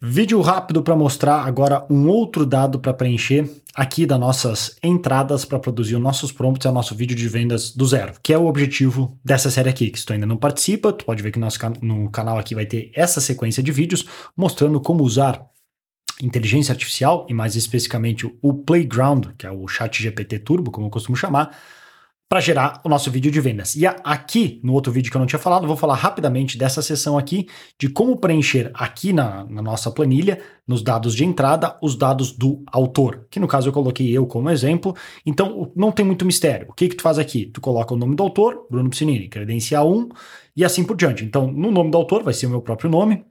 Vídeo rápido para mostrar agora um outro dado para preencher aqui das nossas entradas para produzir os nossos prompts e o nosso vídeo de vendas do zero, que é o objetivo dessa série aqui. Que se tu ainda não participa, tu pode ver que nosso, no canal aqui vai ter essa sequência de vídeos mostrando como usar inteligência artificial e mais especificamente o Playground, que é o chat GPT Turbo, como eu costumo chamar, para gerar o nosso vídeo de vendas. E aqui, no outro vídeo que eu não tinha falado, vou falar rapidamente dessa seção aqui, de como preencher aqui na, na, nossa planilha, nos dados de entrada, os dados do autor, que no caso eu coloquei eu como exemplo. Então, não tem muito mistério. O que que tu faz aqui? Tu coloca o nome do autor, Bruno Piscinini, credencial 1, e assim por diante. Então, no nome do autor vai ser o meu próprio nome,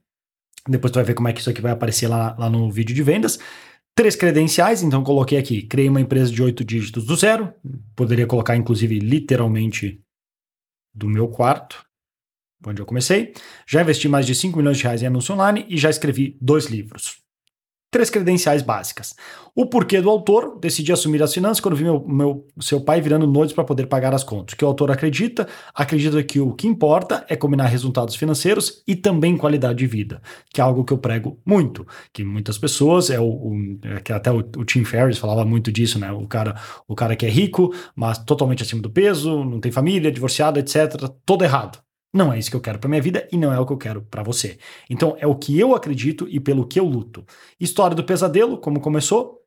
depois tu vai ver como é que isso aqui vai aparecer lá, lá no vídeo de vendas três credenciais, então coloquei aqui, criei uma empresa de oito dígitos do zero, poderia colocar inclusive literalmente do meu quarto, onde eu comecei. Já investi mais de 5 milhões de reais em anúncio online e já escrevi dois livros três credenciais básicas. O porquê do autor, decidi assumir as finanças quando vi meu, meu seu pai virando noites para poder pagar as contas. Que o autor acredita, acredita que o que importa é combinar resultados financeiros e também qualidade de vida, que é algo que eu prego muito, que muitas pessoas é o, o é que até o, o, Tim Ferriss falava muito disso, né? O cara, o cara que é rico, mas totalmente acima do peso, não tem família, divorciado, etc, todo errado. Não é isso que eu quero para minha vida e não é o que eu quero para você. Então é o que eu acredito e pelo que eu luto. História do pesadelo, como começou?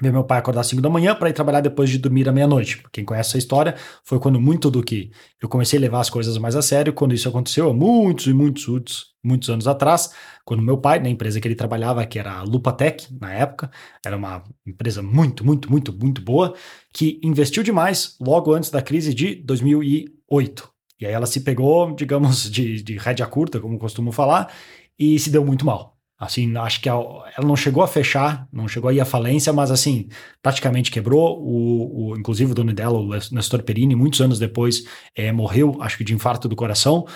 Ver meu pai acordar às 5 da manhã para ir trabalhar depois de dormir à meia-noite. Quem conhece essa história foi quando muito do que eu comecei a levar as coisas mais a sério, quando isso aconteceu há muitos e muitos, muitos, muitos anos atrás, quando meu pai, na empresa que ele trabalhava, que era a Lupatec, na época, era uma empresa muito, muito, muito, muito boa, que investiu demais logo antes da crise de 2008. E aí ela se pegou, digamos, de, de rédea curta, como costumo falar, e se deu muito mal. Assim, acho que ela não chegou a fechar, não chegou a ir à falência, mas assim, praticamente quebrou. O, o inclusive o dono dela, o Nestor Perini, muitos anos depois, é, morreu, acho que de infarto do coração,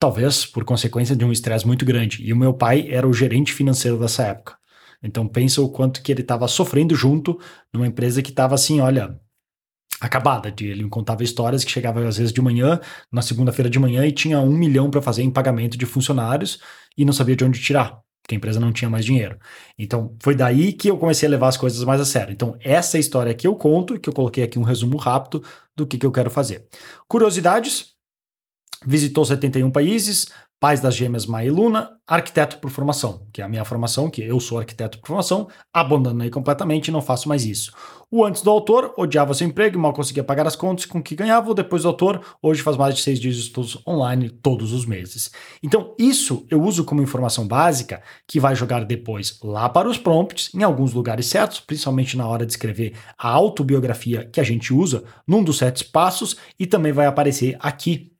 talvez por consequência de um estresse muito grande. E o meu pai era o gerente financeiro dessa época. Então pensa o quanto que ele estava sofrendo junto numa empresa que estava assim, olha, acabada. De, ele me contava histórias que chegava às vezes de manhã, na segunda-feira de manhã, e tinha um milhão para fazer em pagamento de funcionários e não sabia de onde tirar, porque a empresa não tinha mais dinheiro. Então, foi daí que eu comecei a levar as coisas mais a sério. Então, essa é história que eu conto, que eu coloquei aqui um resumo rápido do que, que eu quero fazer. Curiosidades. Visitou 71 países, Pais das Gêmeas Maia e Luna, arquiteto por formação, que é a minha formação, que eu sou arquiteto por formação, abandonei completamente e não faço mais isso. O antes do autor odiava seu emprego, mal conseguia pagar as contas com que ganhava, o depois do autor hoje faz mais de seis dias de estudos online todos os meses. Então, isso eu uso como informação básica que vai jogar depois lá para os prompts, em alguns lugares certos, principalmente na hora de escrever a autobiografia que a gente usa num dos sete passos, e também vai aparecer aqui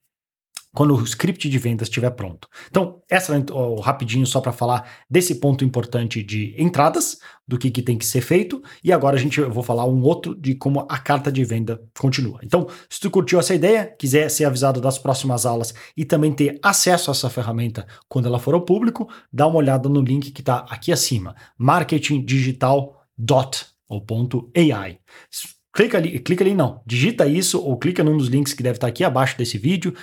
quando o script de vendas estiver pronto. Então, essa é oh, rapidinho só para falar desse ponto importante de entradas, do que, que tem que ser feito, e agora a gente eu vou falar um outro de como a carta de venda continua. Então, se tu curtiu essa ideia, quiser ser avisado das próximas aulas e também ter acesso a essa ferramenta quando ela for ao público, dá uma olhada no link que está aqui acima, marketingdigital.ai clica ali, clica ali não, digita isso ou clica num dos links que deve estar aqui abaixo desse vídeo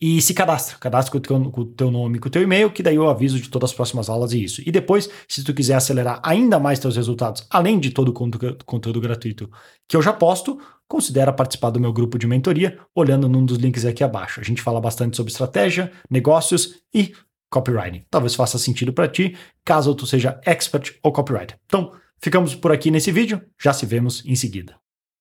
e se cadastra. Cadastra com o, teu, com o teu nome, com o teu e-mail, que daí eu aviso de todas as próximas aulas e isso. E depois, se tu quiser acelerar ainda mais teus resultados, além de todo o conteúdo, conteúdo gratuito que eu já posto, considera participar do meu grupo de mentoria, olhando num dos links aqui abaixo. A gente fala bastante sobre estratégia, negócios e copywriting. Talvez faça sentido para ti, caso tu seja expert ou copywriter. Então, ficamos por aqui nesse vídeo, já se vemos em seguida.